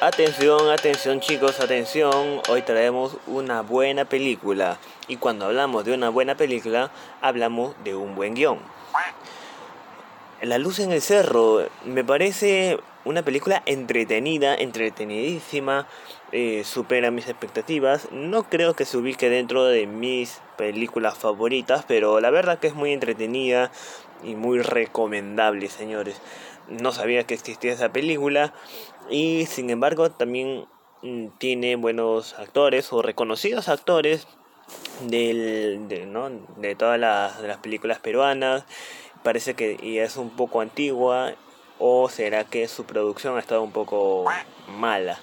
Atención, atención chicos, atención. Hoy traemos una buena película. Y cuando hablamos de una buena película, hablamos de un buen guion. La luz en el cerro me parece una película entretenida, entretenidísima, eh, supera mis expectativas. No creo que se ubique dentro de mis películas favoritas, pero la verdad que es muy entretenida y muy recomendable, señores. No sabía que existía esa película y sin embargo también mm, tiene buenos actores o reconocidos actores del, de, ¿no? de todas las, de las películas peruanas. Parece que ya es un poco antigua o será que su producción ha estado un poco mala.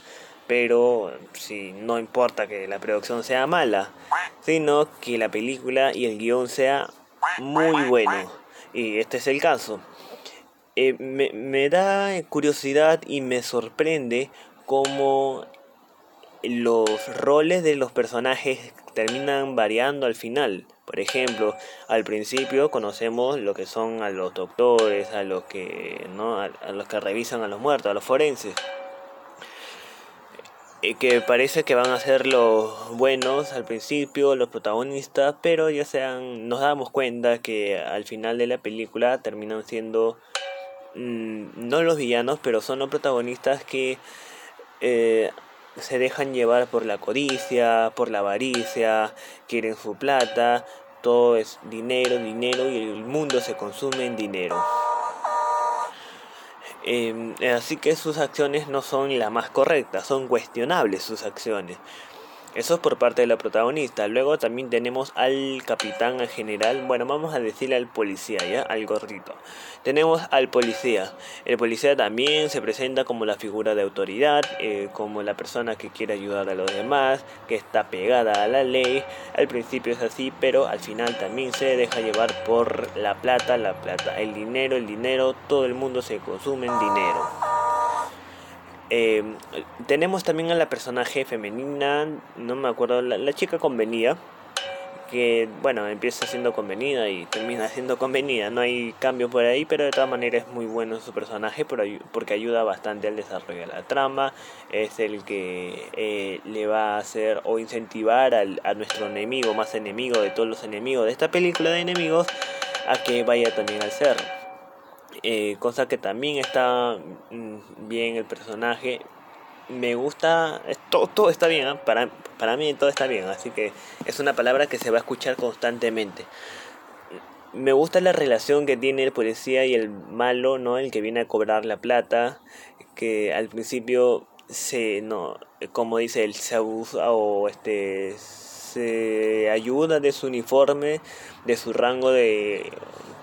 Pero si no importa que la producción sea mala, sino que la película y el guion sea muy bueno. Y este es el caso. Eh, me, me da curiosidad y me sorprende cómo los roles de los personajes terminan variando al final. Por ejemplo, al principio conocemos lo que son a los doctores, a los que no, a, los que revisan a los muertos, a los forenses. Eh, que parece que van a ser los buenos al principio, los protagonistas, pero ya sean, nos damos cuenta que al final de la película terminan siendo Mm, no los villanos, pero son los protagonistas que eh, se dejan llevar por la codicia, por la avaricia, quieren su plata, todo es dinero, dinero y el mundo se consume en dinero. Em, así que sus acciones no son las más correctas, son cuestionables sus acciones. Eso es por parte de la protagonista. Luego también tenemos al capitán en general. Bueno, vamos a decirle al policía, ¿ya? Al gordito. Tenemos al policía. El policía también se presenta como la figura de autoridad, eh, como la persona que quiere ayudar a los demás, que está pegada a la ley. Al principio es así, pero al final también se deja llevar por la plata, la plata, el dinero, el dinero. Todo el mundo se consume en dinero. Eh, tenemos también a la personaje femenina, no me acuerdo, la, chica convenida, que bueno, empieza siendo convenida y termina siendo convenida, no hay cambio por ahí, pero de todas maneras es muy bueno su personaje porque ayuda bastante al desarrollo de la trama, es el que eh, le va a hacer o incentivar al, a nuestro enemigo, más enemigo de todos los enemigos de esta película de enemigos, a que vaya también al cerro. Eh, cosa que también está mm, bien el personaje. Me gusta, todo, todo está bien, ¿ah? para, para mí todo está bien, así que es una palabra que se va a escuchar constantemente. Me gusta la relación que tiene el policía y el malo, ¿no? El que viene a cobrar la plata, que al principio se, no, como dice, él se abusa o este, se ayuda de su uniforme, de su rango de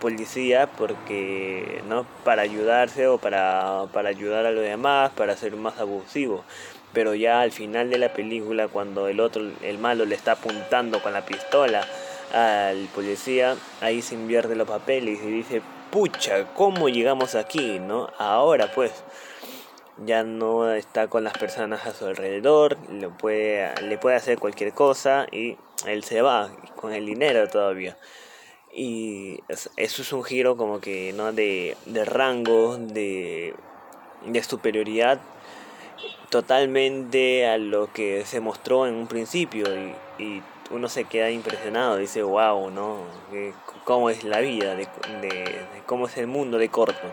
policía porque no para ayudarse o para, para ayudar a los demás para ser más abusivo. Pero ya al final de la película cuando el otro el malo le está apuntando con la pistola al policía ahí se invierte los papeles y dice pucha cómo llegamos aquí no ahora pues ya no está con las personas a su alrededor, le puede, le puede hacer cualquier cosa y él se va con el dinero todavía. Y eso es un giro como que, ¿no? De, de rango, de, de superioridad totalmente a lo que se mostró en un principio y, y uno se queda impresionado, dice, wow, ¿no? ¿Cómo es la vida? De, de, ¿Cómo es el mundo de corto?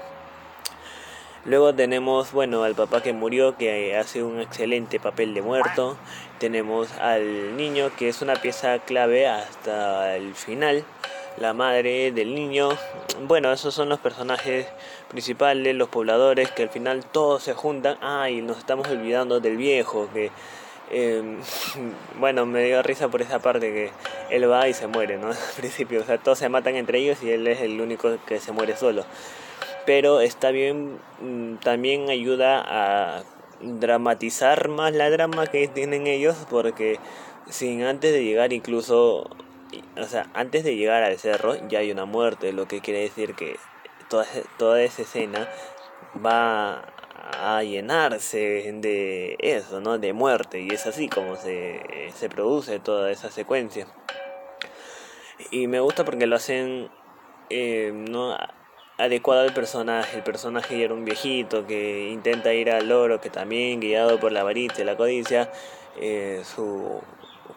Luego tenemos, bueno, al papá que murió, que hace un excelente papel de muerto. Tenemos al niño, que es una pieza clave hasta el final la madre del niño. Bueno, esos son los personajes principales, los pobladores, que al final todos se juntan. Ah, y nos estamos olvidando del viejo, que... Em, bueno, me dio risa por esa parte que él va y se muere, ¿no? Al principio, o sea, todos se matan entre ellos y él es el único que se muere solo. Pero está bien, mm, también ayuda a dramatizar más la drama que tienen ellos porque sin antes de llegar incluso o sea, antes de llegar al cerro ya hay una muerte, lo que quiere decir que toda, toda esa escena va a llenarse de eso, ¿no? De muerte, y es así como se, se produce toda esa secuencia. Y me gusta porque lo hacen, eh, ¿no? adecuado al personaje. El personaje era un viejito que intenta ir al oro, que también guiado por la avaricia y la codicia, eh, su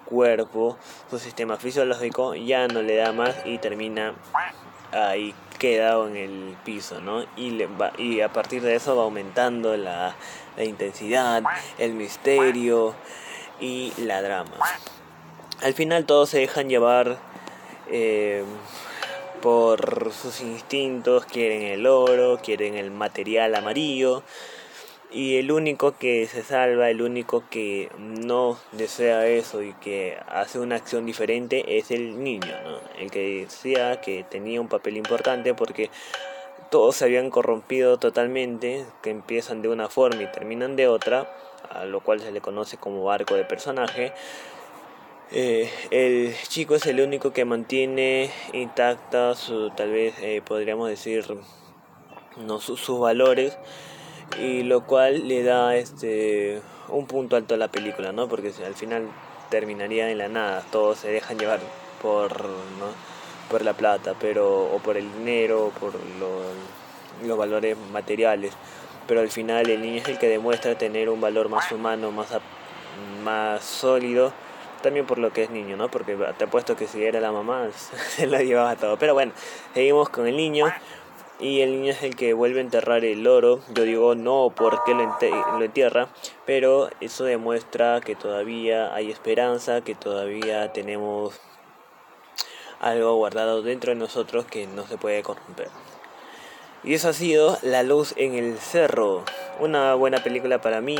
cuerpo, su sistema fisiológico ya no le da más y termina ahí quedado en el piso, ¿no? Y, le va, y a partir de eso va aumentando la, la intensidad, el misterio y la drama. Al final todos se dejan llevar eh, por sus instintos, quieren el oro, quieren el material amarillo. Y el único que se salva, el único que no desea eso y que hace una acción diferente es el niño, ¿no? El que decía que tenía un papel importante porque todos se habían corrompido totalmente, que empiezan de una forma y terminan de otra, a lo cual se le conoce como arco de personaje. Eh, el chico es el único que mantiene intacta su, tal vez eh, podríamos decir, no sus valores y lo cual le da este un punto alto a la película, ¿no? Porque al final terminaría en la nada, todos se dejan llevar por, por la plata, pero o por el dinero, por los valores materiales, pero al final el niño es el que demuestra tener un valor más humano, más más sólido también por lo que es niño, ¿no? Porque te apuesto que si era la mamá, se la llevaba todo. Pero bueno, seguimos con el niño. Y el niño es el que vuelve a enterrar el oro. Yo digo no porque lo, lo entierra, pero eso demuestra que todavía hay esperanza, que todavía tenemos algo guardado dentro de nosotros que no se puede corromper. Y eso ha sido La luz en el cerro. Una buena película para mí.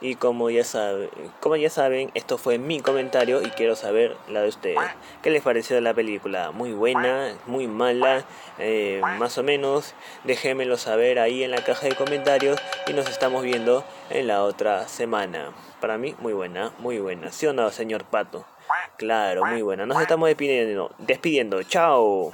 Y como ya, sabe, como ya saben, esto fue mi comentario y quiero saber la de ustedes. ¿Qué les pareció la película? ¿Muy buena? ¿Muy mala? Eh, más o menos. Déjenmelo saber ahí en la caja de comentarios y nos estamos viendo en la otra semana. Para mí, muy buena, muy buena. ¿Sí o no, señor Pato? Claro, muy buena. Nos estamos despidiendo. Despidiendo. Chao.